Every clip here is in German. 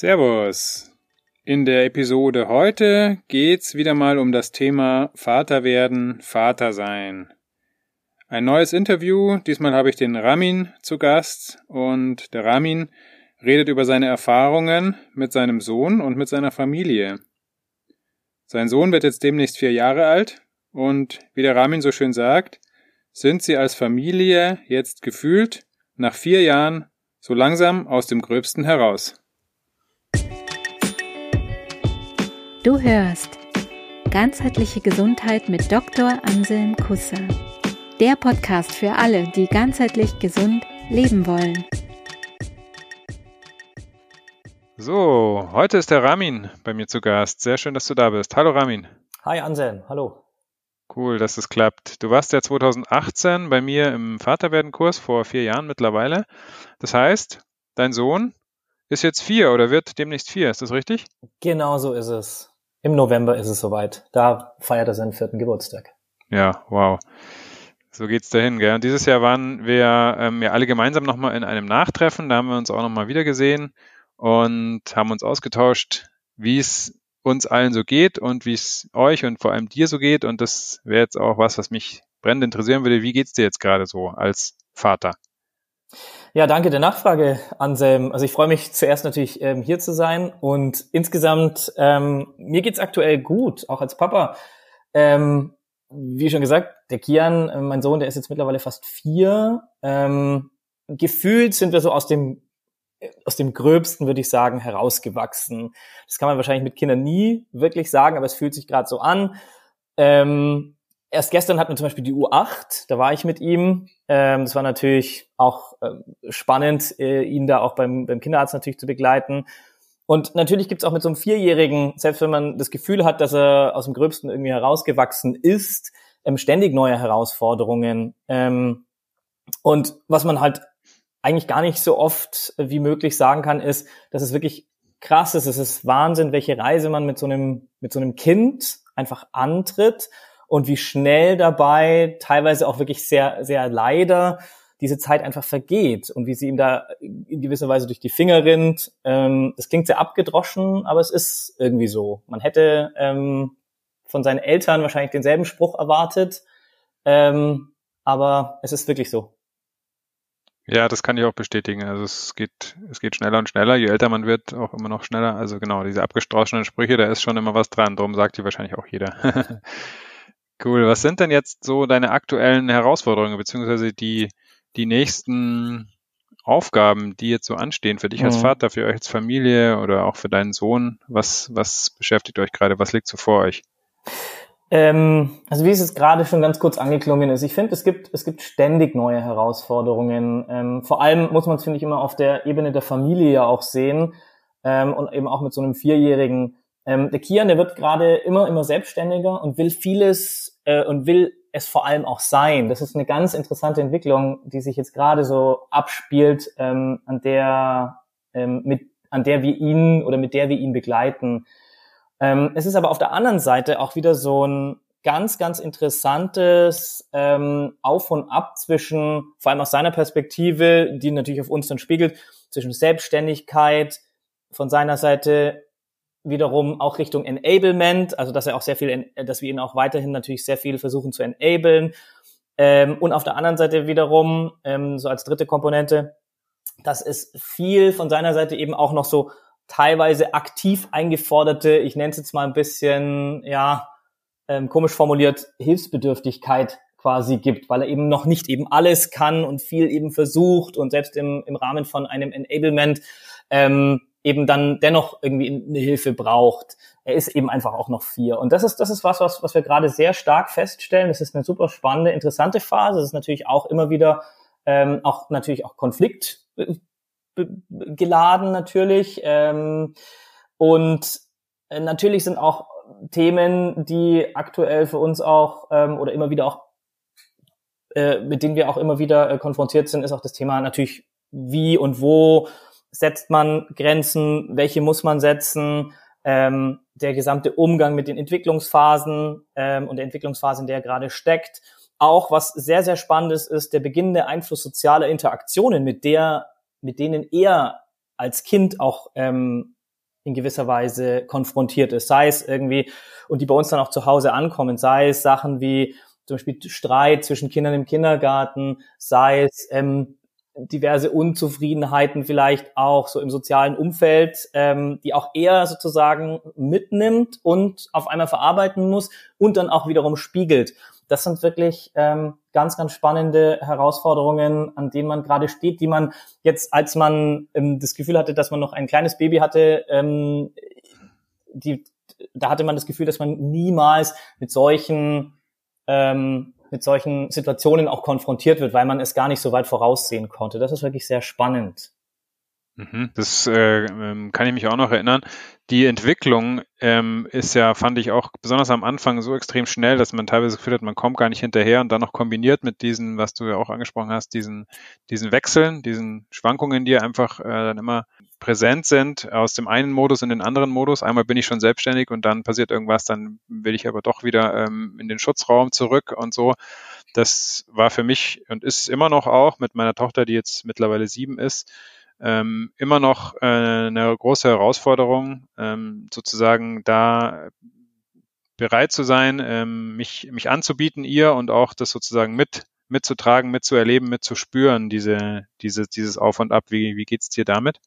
Servus. In der Episode heute geht's wieder mal um das Thema Vater werden, Vater sein. Ein neues Interview, diesmal habe ich den Ramin zu Gast und der Ramin redet über seine Erfahrungen mit seinem Sohn und mit seiner Familie. Sein Sohn wird jetzt demnächst vier Jahre alt und wie der Ramin so schön sagt, sind sie als Familie jetzt gefühlt nach vier Jahren so langsam aus dem Gröbsten heraus. Du hörst Ganzheitliche Gesundheit mit Dr. Anselm Kusser. Der Podcast für alle, die ganzheitlich gesund leben wollen. So, heute ist der Ramin bei mir zu Gast. Sehr schön, dass du da bist. Hallo Ramin. Hi Anselm, hallo. Cool, dass es klappt. Du warst ja 2018 bei mir im Vaterwerden-Kurs vor vier Jahren mittlerweile. Das heißt, dein Sohn ist jetzt vier oder wird demnächst vier, ist das richtig? Genau so ist es. Im November ist es soweit. Da feiert er seinen vierten Geburtstag. Ja, wow. So geht's dahin, gell? Und dieses Jahr waren wir ähm, ja alle gemeinsam nochmal in einem Nachtreffen. Da haben wir uns auch nochmal wieder gesehen und haben uns ausgetauscht, wie es uns allen so geht und wie es euch und vor allem dir so geht. Und das wäre jetzt auch was, was mich brennend interessieren würde. Wie geht's dir jetzt gerade so als Vater? Ja, danke der Nachfrage, Anselm. Also ich freue mich zuerst natürlich ähm, hier zu sein und insgesamt ähm, mir geht's aktuell gut, auch als Papa. Ähm, wie schon gesagt, der Kian, äh, mein Sohn, der ist jetzt mittlerweile fast vier. Ähm, gefühlt sind wir so aus dem aus dem Gröbsten, würde ich sagen, herausgewachsen. Das kann man wahrscheinlich mit Kindern nie wirklich sagen, aber es fühlt sich gerade so an. Ähm, erst gestern hatten wir zum Beispiel die U8, da war ich mit ihm. Ähm, das war natürlich auch ähm, spannend, äh, ihn da auch beim, beim Kinderarzt natürlich zu begleiten. Und natürlich gibt's auch mit so einem Vierjährigen, selbst wenn man das Gefühl hat, dass er aus dem Gröbsten irgendwie herausgewachsen ist, ähm, ständig neue Herausforderungen. Ähm, und was man halt eigentlich gar nicht so oft wie möglich sagen kann, ist, dass es wirklich krass ist. Es ist Wahnsinn, welche Reise man mit so einem, mit so einem Kind einfach antritt und wie schnell dabei teilweise auch wirklich sehr, sehr leider diese Zeit einfach vergeht und wie sie ihm da in gewisser Weise durch die Finger rinnt. Ähm, das klingt sehr abgedroschen, aber es ist irgendwie so. Man hätte ähm, von seinen Eltern wahrscheinlich denselben Spruch erwartet, ähm, aber es ist wirklich so. Ja, das kann ich auch bestätigen. Also es geht, es geht schneller und schneller. Je älter man wird, auch immer noch schneller. Also genau, diese abgestrauschenen Sprüche, da ist schon immer was dran. Darum sagt die wahrscheinlich auch jeder. cool. Was sind denn jetzt so deine aktuellen Herausforderungen, beziehungsweise die, die nächsten Aufgaben, die jetzt so anstehen für dich als mhm. Vater, für euch als Familie oder auch für deinen Sohn? Was, was beschäftigt euch gerade? Was liegt so vor euch? Ähm, also wie es jetzt gerade schon ganz kurz angeklungen ist, ich finde, es gibt, es gibt ständig neue Herausforderungen. Ähm, vor allem muss man es, finde ich, immer auf der Ebene der Familie ja auch sehen ähm, und eben auch mit so einem Vierjährigen. Ähm, der Kian, der wird gerade immer, immer selbstständiger und will vieles äh, und will es vor allem auch sein. Das ist eine ganz interessante Entwicklung, die sich jetzt gerade so abspielt, ähm, an der ähm, mit an der wir ihn oder mit der wir ihn begleiten. Ähm, es ist aber auf der anderen Seite auch wieder so ein ganz, ganz interessantes ähm, Auf und Ab zwischen, vor allem aus seiner Perspektive, die natürlich auf uns dann spiegelt, zwischen Selbstständigkeit von seiner Seite wiederum auch Richtung Enablement, also dass er auch sehr viel, dass wir ihn auch weiterhin natürlich sehr viel versuchen zu enablen. Ähm, und auf der anderen Seite wiederum, ähm, so als dritte Komponente, dass es viel von seiner Seite eben auch noch so teilweise aktiv eingeforderte, ich nenne es jetzt mal ein bisschen, ja, ähm, komisch formuliert, Hilfsbedürftigkeit quasi gibt, weil er eben noch nicht eben alles kann und viel eben versucht und selbst im, im Rahmen von einem Enablement ähm, eben dann dennoch irgendwie eine Hilfe braucht. Er ist eben einfach auch noch vier. Und das ist, das ist was, was, was wir gerade sehr stark feststellen. Das ist eine super spannende, interessante Phase. Das ist natürlich auch immer wieder ähm, auch natürlich auch Konflikt geladen natürlich. Ähm, und äh, natürlich sind auch Themen, die aktuell für uns auch ähm, oder immer wieder auch, äh, mit denen wir auch immer wieder äh, konfrontiert sind, ist auch das Thema natürlich, wie und wo setzt man Grenzen, welche muss man setzen, ähm, der gesamte Umgang mit den Entwicklungsphasen ähm, und der Entwicklungsphase, in der er gerade steckt. Auch was sehr, sehr spannend ist, ist der beginnende Einfluss sozialer Interaktionen, mit der mit denen er als Kind auch ähm, in gewisser Weise konfrontiert ist, sei es irgendwie, und die bei uns dann auch zu Hause ankommen, sei es Sachen wie zum Beispiel Streit zwischen Kindern im Kindergarten, sei es ähm, diverse Unzufriedenheiten vielleicht auch so im sozialen Umfeld, ähm, die auch eher sozusagen mitnimmt und auf einmal verarbeiten muss und dann auch wiederum spiegelt. Das sind wirklich ähm, ganz, ganz spannende Herausforderungen, an denen man gerade steht, die man jetzt, als man ähm, das Gefühl hatte, dass man noch ein kleines Baby hatte, ähm, die, da hatte man das Gefühl, dass man niemals mit solchen ähm, mit solchen Situationen auch konfrontiert wird, weil man es gar nicht so weit voraussehen konnte. Das ist wirklich sehr spannend. Mhm. Das äh, ähm, kann ich mich auch noch erinnern. Die Entwicklung ähm, ist ja, fand ich auch besonders am Anfang so extrem schnell, dass man teilweise gefühlt hat, man kommt gar nicht hinterher und dann noch kombiniert mit diesen, was du ja auch angesprochen hast, diesen, diesen Wechseln, diesen Schwankungen, die einfach äh, dann immer präsent sind, aus dem einen Modus in den anderen Modus. Einmal bin ich schon selbstständig und dann passiert irgendwas, dann will ich aber doch wieder ähm, in den Schutzraum zurück und so. Das war für mich und ist immer noch auch mit meiner Tochter, die jetzt mittlerweile sieben ist, ähm, immer noch äh, eine große Herausforderung, ähm, sozusagen da bereit zu sein, ähm, mich, mich anzubieten, ihr und auch das sozusagen mit mitzutragen, mitzuerleben, mitzuspüren, diese, diese, dieses Auf und Ab. Wie, wie geht's dir damit?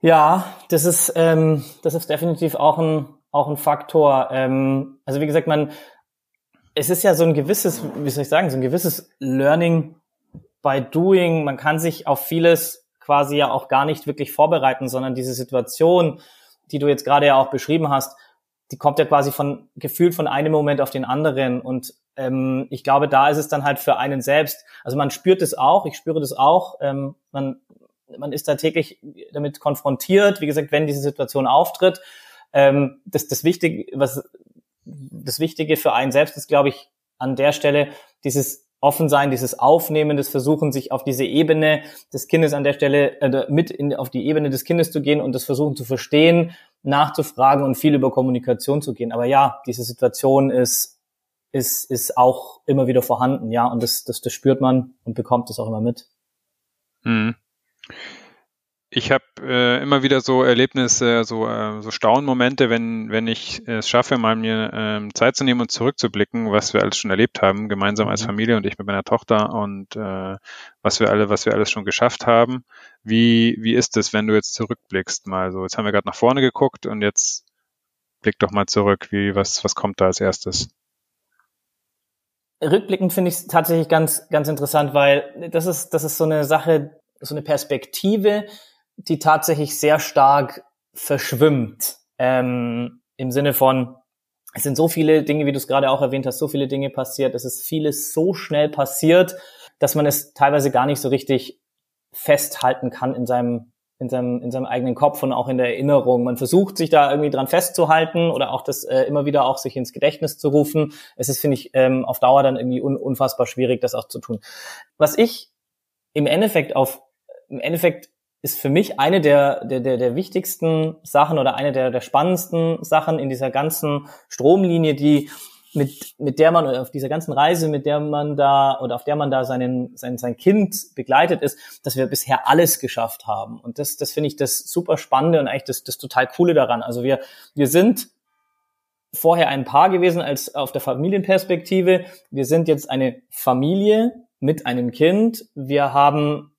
Ja, das ist, ähm, das ist definitiv auch ein, auch ein Faktor. Ähm, also wie gesagt, man, es ist ja so ein gewisses, wie soll ich sagen, so ein gewisses Learning by Doing. Man kann sich auf vieles quasi ja auch gar nicht wirklich vorbereiten, sondern diese Situation, die du jetzt gerade ja auch beschrieben hast, die kommt ja quasi von gefühlt von einem Moment auf den anderen. Und ähm, ich glaube, da ist es dann halt für einen selbst. Also man spürt es auch, ich spüre das auch. Ähm, man, man ist da täglich damit konfrontiert. Wie gesagt, wenn diese Situation auftritt, ähm, das, das Wichtige, was das Wichtige für einen selbst ist, glaube ich, an der Stelle dieses offen sein, dieses Aufnehmen, das Versuchen, sich auf diese Ebene des Kindes an der Stelle äh, mit in, auf die Ebene des Kindes zu gehen und das Versuchen zu verstehen, nachzufragen und viel über Kommunikation zu gehen. Aber ja, diese Situation ist ist ist auch immer wieder vorhanden, ja, und das das, das spürt man und bekommt das auch immer mit. Mhm ich habe äh, immer wieder so Erlebnisse, so, äh, so Staunmomente, wenn, wenn ich es schaffe, mal mir ähm, Zeit zu nehmen und zurückzublicken, was wir alles schon erlebt haben, gemeinsam als mhm. Familie und ich mit meiner Tochter und äh, was wir alle, was wir alles schon geschafft haben. Wie, wie ist es, wenn du jetzt zurückblickst mal so? Jetzt haben wir gerade nach vorne geguckt und jetzt blick doch mal zurück. Wie, was, was kommt da als erstes? Rückblickend finde ich es tatsächlich ganz, ganz interessant, weil das ist, das ist so eine Sache, so eine Perspektive, die tatsächlich sehr stark verschwimmt. Ähm, Im Sinne von, es sind so viele Dinge, wie du es gerade auch erwähnt hast, so viele Dinge passiert, es ist vieles so schnell passiert, dass man es teilweise gar nicht so richtig festhalten kann in seinem, in seinem, in seinem eigenen Kopf und auch in der Erinnerung. Man versucht sich da irgendwie dran festzuhalten oder auch das äh, immer wieder auch sich ins Gedächtnis zu rufen. Es ist, finde ich, ähm, auf Dauer dann irgendwie un unfassbar schwierig, das auch zu tun. Was ich im Endeffekt auf, im Endeffekt ist für mich eine der, der, der, der wichtigsten Sachen oder eine der, der spannendsten Sachen in dieser ganzen Stromlinie, die mit, mit der man auf dieser ganzen Reise, mit der man da oder auf der man da seinen, sein, sein Kind begleitet ist, dass wir bisher alles geschafft haben. Und das, das finde ich das super Spannende und eigentlich das, das total Coole daran. Also wir, wir sind vorher ein Paar gewesen als auf der Familienperspektive. Wir sind jetzt eine Familie mit einem Kind. Wir haben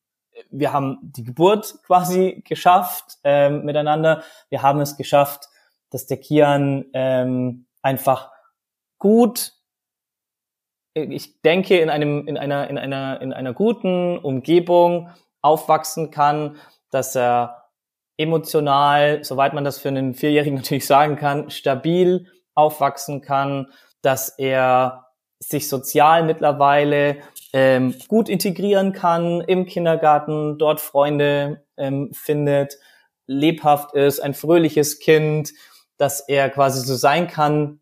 wir haben die Geburt quasi geschafft ähm, miteinander. Wir haben es geschafft, dass der Kian ähm, einfach gut, ich denke, in einem, in einer, in einer, in einer guten Umgebung aufwachsen kann, dass er emotional, soweit man das für einen Vierjährigen natürlich sagen kann, stabil aufwachsen kann, dass er sich sozial mittlerweile ähm, gut integrieren kann im Kindergarten, dort Freunde ähm, findet, lebhaft ist, ein fröhliches Kind, dass er quasi so sein kann,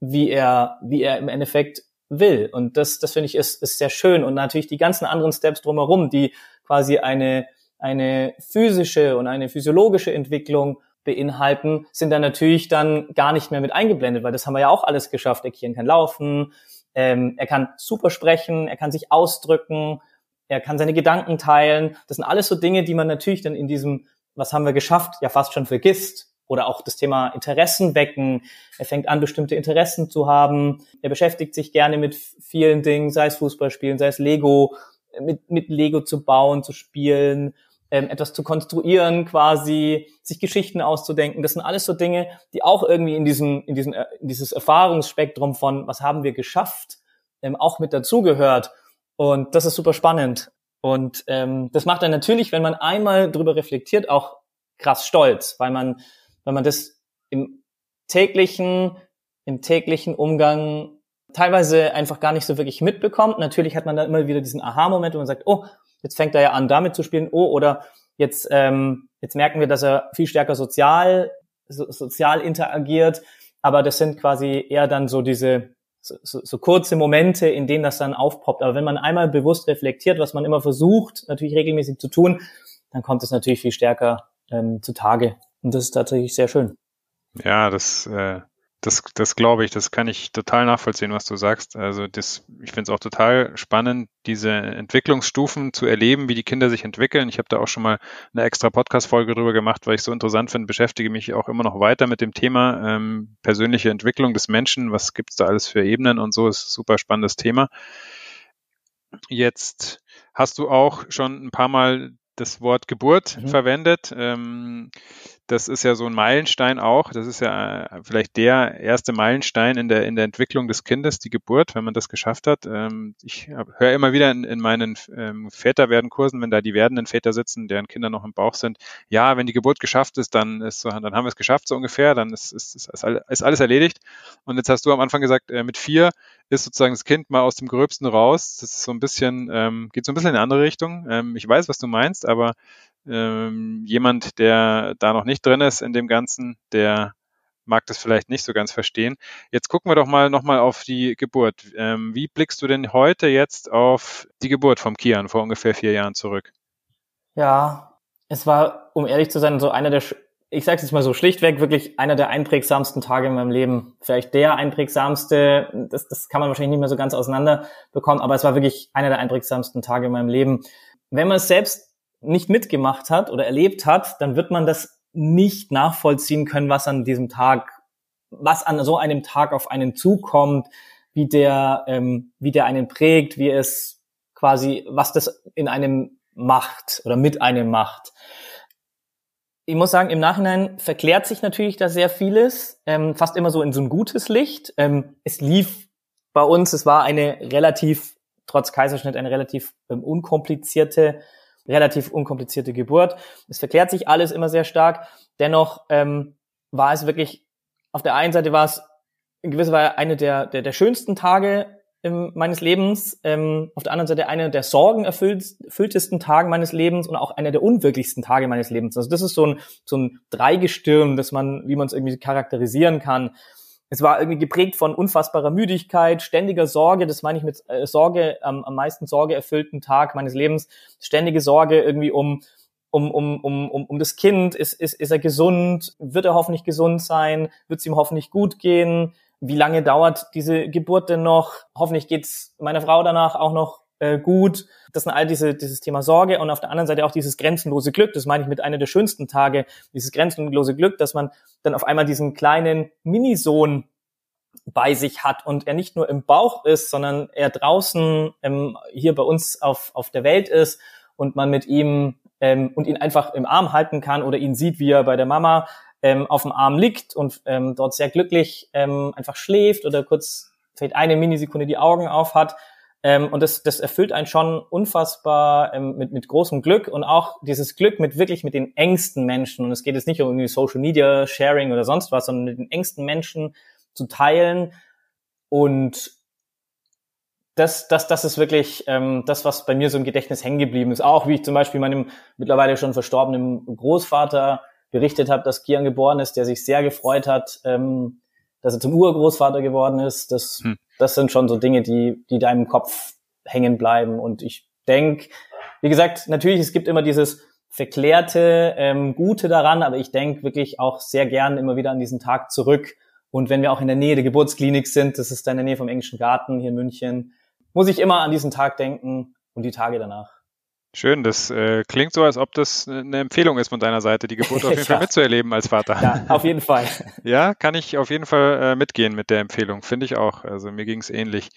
wie er, wie er im Endeffekt will. Und das, das finde ich ist, ist sehr schön. Und natürlich die ganzen anderen Steps drumherum, die quasi eine, eine physische und eine physiologische Entwicklung beinhalten, sind dann natürlich dann gar nicht mehr mit eingeblendet, weil das haben wir ja auch alles geschafft. Der Kian kann laufen, ähm, er kann super sprechen, er kann sich ausdrücken, er kann seine Gedanken teilen. Das sind alles so Dinge, die man natürlich dann in diesem was haben wir geschafft, ja fast schon vergisst. Oder auch das Thema Interessen wecken. Er fängt an, bestimmte Interessen zu haben. Er beschäftigt sich gerne mit vielen Dingen, sei es Fußballspielen, sei es Lego, mit, mit Lego zu bauen, zu spielen, ähm, etwas zu konstruieren quasi, sich Geschichten auszudenken. Das sind alles so Dinge, die auch irgendwie in diesem, in diesem, äh, in dieses Erfahrungsspektrum von was haben wir geschafft, ähm, auch mit dazugehört. Und das ist super spannend. Und ähm, das macht dann natürlich, wenn man einmal drüber reflektiert, auch krass stolz, weil man, weil man das im täglichen, im täglichen Umgang teilweise einfach gar nicht so wirklich mitbekommt. Natürlich hat man dann immer wieder diesen Aha-Moment, wo man sagt, oh, jetzt fängt er ja an, damit zu spielen, oh, oder jetzt, ähm, jetzt merken wir, dass er viel stärker sozial, so, sozial interagiert. Aber das sind quasi eher dann so diese so, so, kurze Momente, in denen das dann aufpoppt. Aber wenn man einmal bewusst reflektiert, was man immer versucht, natürlich regelmäßig zu tun, dann kommt es natürlich viel stärker ähm, zutage. Und das ist tatsächlich sehr schön. Ja, das äh, das, das glaube ich, das kann ich total nachvollziehen, was du sagst. Also das, ich finde es auch total spannend, diese Entwicklungsstufen zu erleben, wie die Kinder sich entwickeln. Ich habe da auch schon mal eine extra Podcast-Folge drüber gemacht, weil ich so interessant finde, beschäftige mich auch immer noch weiter mit dem Thema ähm, persönliche Entwicklung des Menschen. Was gibt's da alles für Ebenen und so, ist ein super spannendes Thema. Jetzt hast du auch schon ein paar Mal das Wort Geburt mhm. verwendet. Ähm, das ist ja so ein Meilenstein auch. Das ist ja äh, vielleicht der erste Meilenstein in der, in der Entwicklung des Kindes, die Geburt, wenn man das geschafft hat. Ähm, ich höre immer wieder in, in meinen ähm, Väterwerden-Kursen, wenn da die werdenden Väter sitzen, deren Kinder noch im Bauch sind, ja, wenn die Geburt geschafft ist, dann ist so, dann haben wir es geschafft, so ungefähr, dann ist, ist, ist, ist alles erledigt. Und jetzt hast du am Anfang gesagt, äh, mit vier ist sozusagen das Kind mal aus dem Gröbsten raus. Das ist so ein bisschen, ähm, geht so ein bisschen in eine andere Richtung. Ich weiß, was du meinst, aber ähm, jemand, der da noch nicht drin ist in dem Ganzen, der mag das vielleicht nicht so ganz verstehen. Jetzt gucken wir doch mal nochmal auf die Geburt. Ähm, wie blickst du denn heute jetzt auf die Geburt vom Kian vor ungefähr vier Jahren zurück? Ja, es war, um ehrlich zu sein, so einer der, ich sage es jetzt mal so schlichtweg, wirklich einer der einprägsamsten Tage in meinem Leben. Vielleicht der einprägsamste, das, das kann man wahrscheinlich nicht mehr so ganz auseinander bekommen, aber es war wirklich einer der einprägsamsten Tage in meinem Leben. Wenn man es selbst nicht mitgemacht hat oder erlebt hat, dann wird man das nicht nachvollziehen können, was an diesem Tag, was an so einem Tag auf einen zukommt, wie der, ähm, wie der einen prägt, wie es quasi, was das in einem macht oder mit einem macht. Ich muss sagen, im Nachhinein verklärt sich natürlich da sehr vieles, ähm, fast immer so in so ein gutes Licht. Ähm, es lief bei uns, es war eine relativ, trotz Kaiserschnitt, eine relativ ähm, unkomplizierte relativ unkomplizierte Geburt. Es verklärt sich alles immer sehr stark. Dennoch ähm, war es wirklich, auf der einen Seite war es in gewisser Weise eine der, der, der schönsten Tage ähm, meines Lebens, ähm, auf der anderen Seite eine der sorgenerfülltesten Tage meines Lebens und auch einer der unwirklichsten Tage meines Lebens. Also das ist so ein, so ein Dreigestirn, das man, wie man es irgendwie charakterisieren kann es war irgendwie geprägt von unfassbarer Müdigkeit, ständiger Sorge, das meine ich mit äh, Sorge, am, am meisten Sorge erfüllten Tag meines Lebens, ständige Sorge irgendwie um, um, um, um, um, um das Kind, ist, ist, ist er gesund, wird er hoffentlich gesund sein, wird es ihm hoffentlich gut gehen, wie lange dauert diese Geburt denn noch, hoffentlich geht's meiner Frau danach auch noch äh, gut. Das sind all diese, dieses Thema Sorge und auf der anderen Seite auch dieses grenzenlose Glück. Das meine ich mit einer der schönsten Tage, dieses grenzenlose Glück, dass man dann auf einmal diesen kleinen Minisohn bei sich hat und er nicht nur im Bauch ist, sondern er draußen ähm, hier bei uns auf, auf der Welt ist und man mit ihm ähm, und ihn einfach im Arm halten kann oder ihn sieht, wie er bei der Mama ähm, auf dem Arm liegt und ähm, dort sehr glücklich ähm, einfach schläft oder kurz vielleicht eine Minisekunde die Augen auf hat ähm, und das, das erfüllt einen schon unfassbar ähm, mit, mit großem Glück und auch dieses Glück mit wirklich mit den engsten Menschen. Und es geht jetzt nicht um irgendwie Social Media Sharing oder sonst was, sondern mit den engsten Menschen zu teilen. Und das, das, das ist wirklich ähm, das, was bei mir so im Gedächtnis hängen geblieben ist. Auch wie ich zum Beispiel meinem mittlerweile schon verstorbenen Großvater berichtet habe, dass Kian geboren ist, der sich sehr gefreut hat, ähm, dass er zum Urgroßvater geworden ist. Das, hm. das sind schon so Dinge, die, die da im Kopf hängen bleiben. Und ich denke, wie gesagt, natürlich, es gibt immer dieses verklärte ähm, Gute daran, aber ich denke wirklich auch sehr gern immer wieder an diesen Tag zurück. Und wenn wir auch in der Nähe der Geburtsklinik sind, das ist da in der Nähe vom Englischen Garten hier in München, muss ich immer an diesen Tag denken und die Tage danach. Schön, das äh, klingt so, als ob das eine Empfehlung ist von deiner Seite, die Geburt auf jeden Fall mitzuerleben als Vater. Ja, auf jeden Fall. ja, kann ich auf jeden Fall äh, mitgehen mit der Empfehlung, finde ich auch. Also mir ging es ähnlich.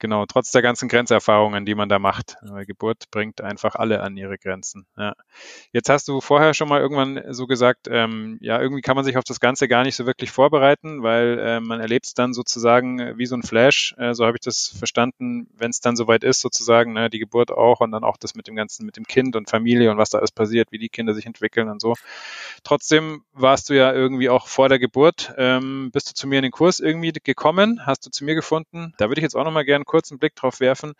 Genau, trotz der ganzen Grenzerfahrungen, die man da macht. Weil Geburt bringt einfach alle an ihre Grenzen. Ja. Jetzt hast du vorher schon mal irgendwann so gesagt, ähm, ja, irgendwie kann man sich auf das Ganze gar nicht so wirklich vorbereiten, weil äh, man erlebt es dann sozusagen äh, wie so ein Flash. Äh, so habe ich das verstanden, wenn es dann soweit ist, sozusagen, ne, die Geburt auch und dann auch das mit dem Ganzen, mit dem Kind und Familie und was da alles passiert, wie die Kinder sich entwickeln und so. Trotzdem warst du ja irgendwie auch vor der Geburt, ähm, bist du zu mir in den Kurs irgendwie gekommen, hast du zu mir gefunden. Da würde ich jetzt auch nochmal gerne kurzen Blick drauf werfen.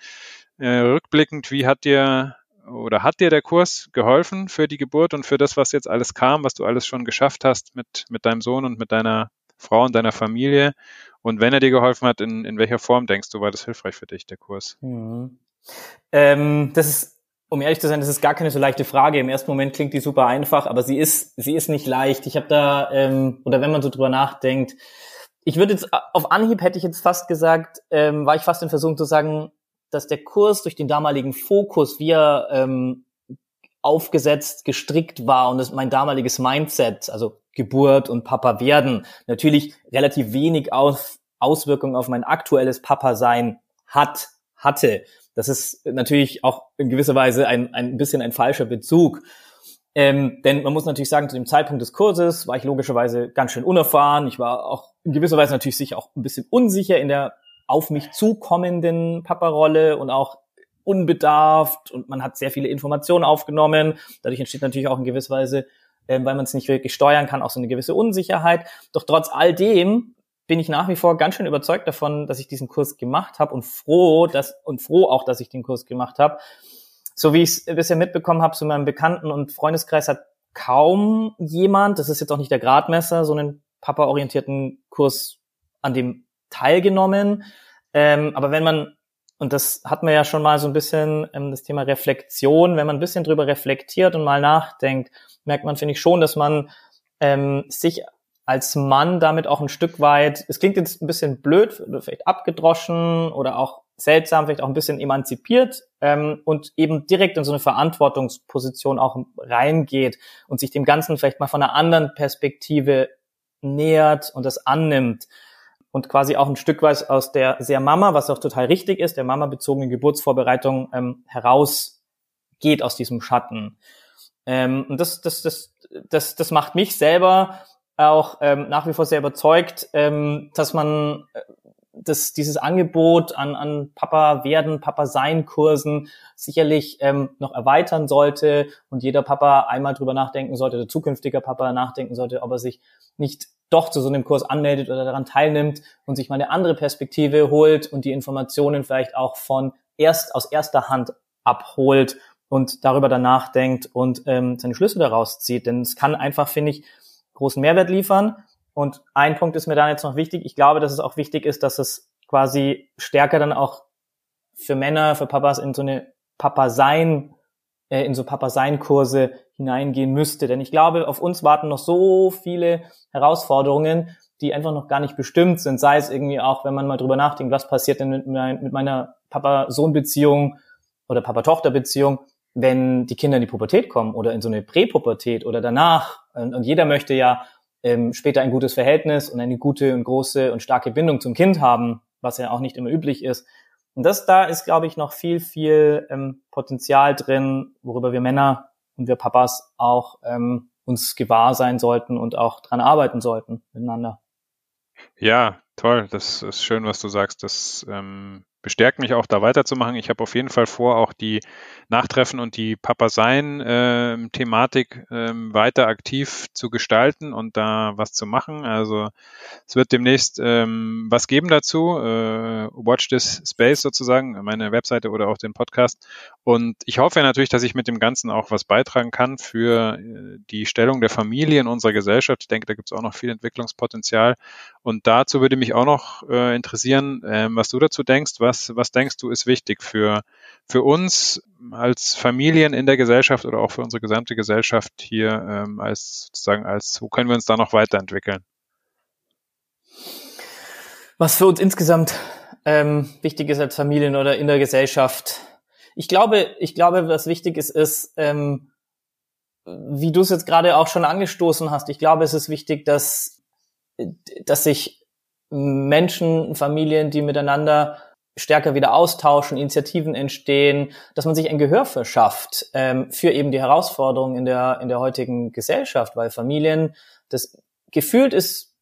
Äh, rückblickend, wie hat dir oder hat dir der Kurs geholfen für die Geburt und für das, was jetzt alles kam, was du alles schon geschafft hast mit, mit deinem Sohn und mit deiner Frau und deiner Familie? Und wenn er dir geholfen hat, in, in welcher Form denkst du, war das hilfreich für dich, der Kurs? Mhm. Ähm, das ist, um ehrlich zu sein, das ist gar keine so leichte Frage. Im ersten Moment klingt die super einfach, aber sie ist, sie ist nicht leicht. Ich habe da, ähm, oder wenn man so drüber nachdenkt, ich würde jetzt auf Anhieb hätte ich jetzt fast gesagt, ähm, war ich fast in Versuchung zu sagen, dass der Kurs durch den damaligen Fokus, wie er ähm, aufgesetzt, gestrickt war und das, mein damaliges Mindset, also Geburt und Papa werden, natürlich relativ wenig auf, Auswirkungen auf mein aktuelles Papa sein hat, hatte. Das ist natürlich auch in gewisser Weise ein, ein bisschen ein falscher Bezug. Ähm, denn man muss natürlich sagen, zu dem Zeitpunkt des Kurses war ich logischerweise ganz schön unerfahren. Ich war auch in gewisser Weise natürlich sicher auch ein bisschen unsicher in der auf mich zukommenden Papa-Rolle und auch unbedarft und man hat sehr viele Informationen aufgenommen. Dadurch entsteht natürlich auch in gewisser Weise, äh, weil man es nicht wirklich steuern kann, auch so eine gewisse Unsicherheit. Doch trotz all dem bin ich nach wie vor ganz schön überzeugt davon, dass ich diesen Kurs gemacht habe und froh, dass und froh auch, dass ich den Kurs gemacht habe so wie ich es bisher mitbekommen habe, so in meinem Bekannten- und Freundeskreis hat kaum jemand, das ist jetzt auch nicht der Gradmesser, so einen Papa-orientierten Kurs an dem teilgenommen. Ähm, aber wenn man, und das hat man ja schon mal so ein bisschen, ähm, das Thema Reflexion, wenn man ein bisschen drüber reflektiert und mal nachdenkt, merkt man, finde ich schon, dass man ähm, sich als Mann damit auch ein Stück weit, es klingt jetzt ein bisschen blöd, vielleicht abgedroschen oder auch seltsam, vielleicht auch ein bisschen emanzipiert ähm, und eben direkt in so eine Verantwortungsposition auch reingeht und sich dem Ganzen vielleicht mal von einer anderen Perspektive nähert und das annimmt und quasi auch ein Stück weit aus der sehr Mama, was auch total richtig ist, der Mama bezogenen Geburtsvorbereitung ähm, herausgeht aus diesem Schatten. Ähm, und das, das, das, das, das macht mich selber auch ähm, nach wie vor sehr überzeugt, ähm, dass man äh, das, dieses Angebot an, an Papa werden, Papa sein Kursen sicherlich ähm, noch erweitern sollte und jeder Papa einmal drüber nachdenken sollte, der zukünftiger Papa nachdenken sollte, ob er sich nicht doch zu so einem Kurs anmeldet oder daran teilnimmt und sich mal eine andere Perspektive holt und die Informationen vielleicht auch von erst aus erster Hand abholt und darüber dann nachdenkt und ähm, seine Schlüsse daraus zieht. Denn es kann einfach, finde ich, großen Mehrwert liefern und ein Punkt ist mir dann jetzt noch wichtig. Ich glaube, dass es auch wichtig ist, dass es quasi stärker dann auch für Männer, für Papas in so eine Papa-Sein, äh, in so Papa-Sein-Kurse hineingehen müsste. Denn ich glaube, auf uns warten noch so viele Herausforderungen, die einfach noch gar nicht bestimmt sind. Sei es irgendwie auch, wenn man mal drüber nachdenkt, was passiert denn mit, mein, mit meiner Papa-Sohn-Beziehung oder Papa-Tochter-Beziehung, wenn die Kinder in die Pubertät kommen oder in so eine Präpubertät oder danach. Und, und jeder möchte ja ähm, später ein gutes Verhältnis und eine gute und große und starke Bindung zum Kind haben, was ja auch nicht immer üblich ist. Und das da ist, glaube ich, noch viel, viel ähm, Potenzial drin, worüber wir Männer und wir Papas auch ähm, uns gewahr sein sollten und auch dran arbeiten sollten miteinander. Ja, toll. Das ist schön, was du sagst. Das ähm, bestärkt mich auch da weiterzumachen. Ich habe auf jeden Fall vor, auch die Nachtreffen und die Papa-Sein-Thematik ähm, ähm, weiter aktiv zu gestalten und da was zu machen. Also es wird demnächst ähm, was geben dazu. Äh, Watch This Space sozusagen, meine Webseite oder auch den Podcast. Und ich hoffe natürlich, dass ich mit dem Ganzen auch was beitragen kann für äh, die Stellung der Familie in unserer Gesellschaft. Ich denke, da gibt es auch noch viel Entwicklungspotenzial. Und dazu würde mich auch noch äh, interessieren, äh, was du dazu denkst. Was, was denkst du ist wichtig für, für uns als Familien in der Gesellschaft oder auch für unsere gesamte Gesellschaft hier ähm, als sozusagen als, wo können wir uns da noch weiterentwickeln? Was für uns insgesamt ähm, wichtig ist als Familien oder in der Gesellschaft. ich glaube, ich glaube, was wichtig ist, ist, ähm, wie du es jetzt gerade auch schon angestoßen hast, ich glaube, es ist wichtig, dass, dass sich Menschen, Familien, die miteinander stärker wieder austauschen, Initiativen entstehen, dass man sich ein Gehör verschafft ähm, für eben die Herausforderungen in der, in der heutigen Gesellschaft, weil Familien, das gefühlt ist,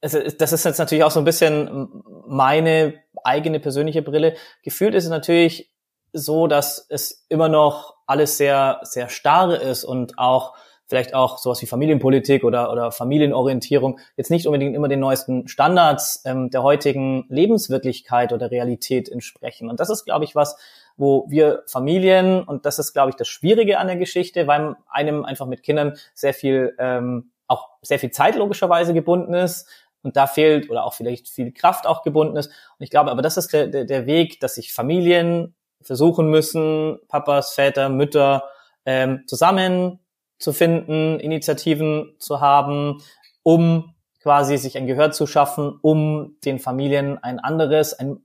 das ist jetzt natürlich auch so ein bisschen meine eigene persönliche Brille, gefühlt ist es natürlich so, dass es immer noch alles sehr, sehr starre ist und auch vielleicht auch sowas wie Familienpolitik oder, oder Familienorientierung jetzt nicht unbedingt immer den neuesten Standards ähm, der heutigen Lebenswirklichkeit oder Realität entsprechen. Und das ist, glaube ich, was, wo wir Familien, und das ist, glaube ich, das Schwierige an der Geschichte, weil einem einfach mit Kindern sehr viel, ähm, auch sehr viel Zeit logischerweise gebunden ist, und da fehlt oder auch vielleicht viel Kraft auch gebunden ist. Und ich glaube, aber das ist der, der, der Weg, dass sich Familien versuchen müssen, Papas, Väter, Mütter ähm, zusammen zu finden, Initiativen zu haben, um quasi sich ein Gehör zu schaffen, um den Familien ein anderes, ein,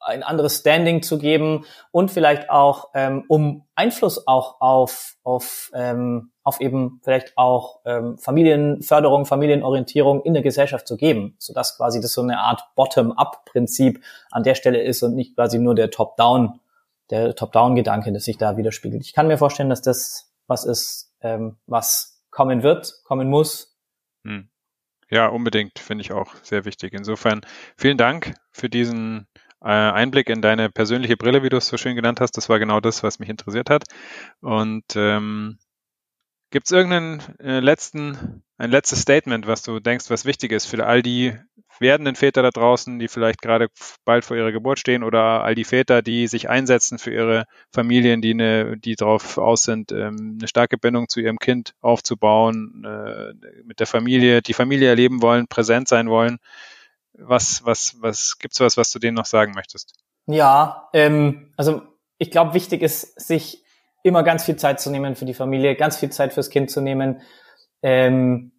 ein anderes Standing zu geben und vielleicht auch, ähm, um Einfluss auch auf, auf, ähm, auf eben vielleicht auch ähm, Familienförderung, Familienorientierung in der Gesellschaft zu geben, sodass quasi das so eine Art Bottom-up-Prinzip an der Stelle ist und nicht quasi nur der Top-Down, der Top-Down-Gedanke, das sich da widerspiegelt. Ich kann mir vorstellen, dass das was ist, ähm, was kommen wird, kommen muss. Hm. Ja, unbedingt, finde ich auch sehr wichtig. Insofern vielen Dank für diesen äh, Einblick in deine persönliche Brille, wie du es so schön genannt hast. Das war genau das, was mich interessiert hat. Und ähm, gibt es irgendeinen äh, letzten, ein letztes Statement, was du denkst, was wichtig ist für all die werdenden Väter da draußen, die vielleicht gerade bald vor ihrer Geburt stehen oder all die Väter, die sich einsetzen für ihre Familien, die, eine, die darauf aus sind, ähm, eine starke Bindung zu ihrem Kind aufzubauen, äh, mit der Familie, die Familie erleben wollen, präsent sein wollen. Was, was, was gibt's was, was du denen noch sagen möchtest? Ja, ähm, also ich glaube, wichtig ist, sich immer ganz viel Zeit zu nehmen für die Familie, ganz viel Zeit fürs Kind zu nehmen. Ähm,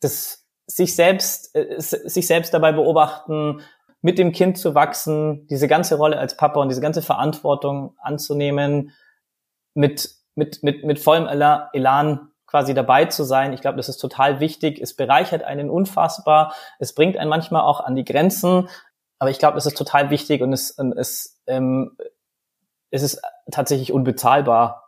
das sich selbst, äh, sich selbst dabei beobachten, mit dem Kind zu wachsen, diese ganze Rolle als Papa und diese ganze Verantwortung anzunehmen, mit, mit, mit, mit vollem Elan quasi dabei zu sein. Ich glaube, das ist total wichtig. Es bereichert einen unfassbar. Es bringt einen manchmal auch an die Grenzen. Aber ich glaube, das ist total wichtig und es, und es, ähm, es ist tatsächlich unbezahlbar,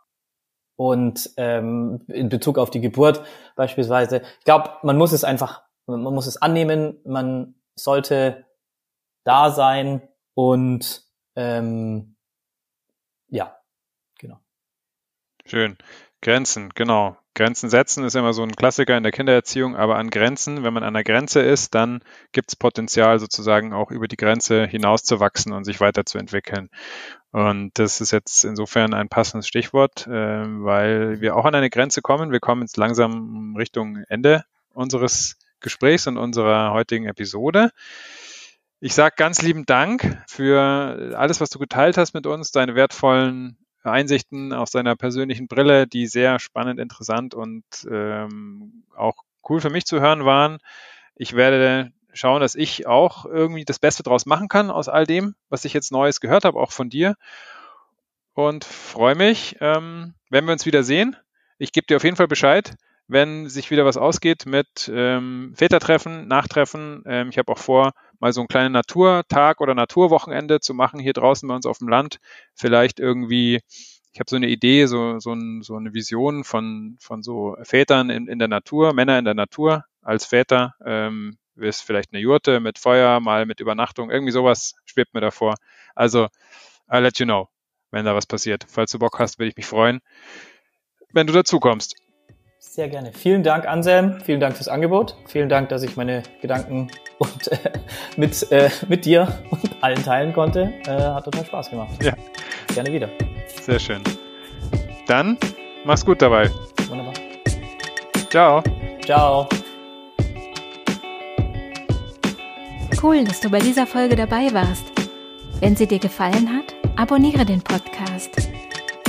und ähm, in Bezug auf die Geburt beispielsweise. Ich glaube, man muss es einfach man muss es annehmen, man sollte da sein und ähm, ja, genau. Schön. Grenzen, genau. Grenzen setzen ist immer so ein Klassiker in der Kindererziehung, aber an Grenzen, wenn man an der Grenze ist, dann gibt es Potenzial sozusagen auch über die Grenze hinauszuwachsen und sich weiterzuentwickeln. Und das ist jetzt insofern ein passendes Stichwort, äh, weil wir auch an eine Grenze kommen. Wir kommen jetzt langsam Richtung Ende unseres Gesprächs und unserer heutigen Episode. Ich sage ganz lieben Dank für alles, was du geteilt hast mit uns, deine wertvollen Einsichten aus deiner persönlichen Brille, die sehr spannend, interessant und ähm, auch cool für mich zu hören waren. Ich werde schauen, dass ich auch irgendwie das Beste draus machen kann aus all dem, was ich jetzt Neues gehört habe, auch von dir. Und freue mich, ähm, wenn wir uns wieder sehen. Ich gebe dir auf jeden Fall Bescheid wenn sich wieder was ausgeht mit ähm, Vätertreffen, Nachtreffen. Ähm, ich habe auch vor, mal so einen kleinen Naturtag oder Naturwochenende zu machen hier draußen bei uns auf dem Land. Vielleicht irgendwie, ich habe so eine Idee, so, so, ein, so eine Vision von, von so Vätern in, in der Natur, Männer in der Natur als Väter. Ähm, ist vielleicht eine Jurte mit Feuer, mal mit Übernachtung, irgendwie sowas schwebt mir davor. Also, I'll let you know, wenn da was passiert. Falls du Bock hast, würde ich mich freuen, wenn du dazu kommst. Sehr gerne. Vielen Dank, Anselm. Vielen Dank fürs Angebot. Vielen Dank, dass ich meine Gedanken und, äh, mit, äh, mit dir und allen teilen konnte. Äh, hat total Spaß gemacht. Ja. Gerne wieder. Sehr schön. Dann mach's gut dabei. Wunderbar. Ciao. Ciao. Cool, dass du bei dieser Folge dabei warst. Wenn sie dir gefallen hat, abonniere den Podcast.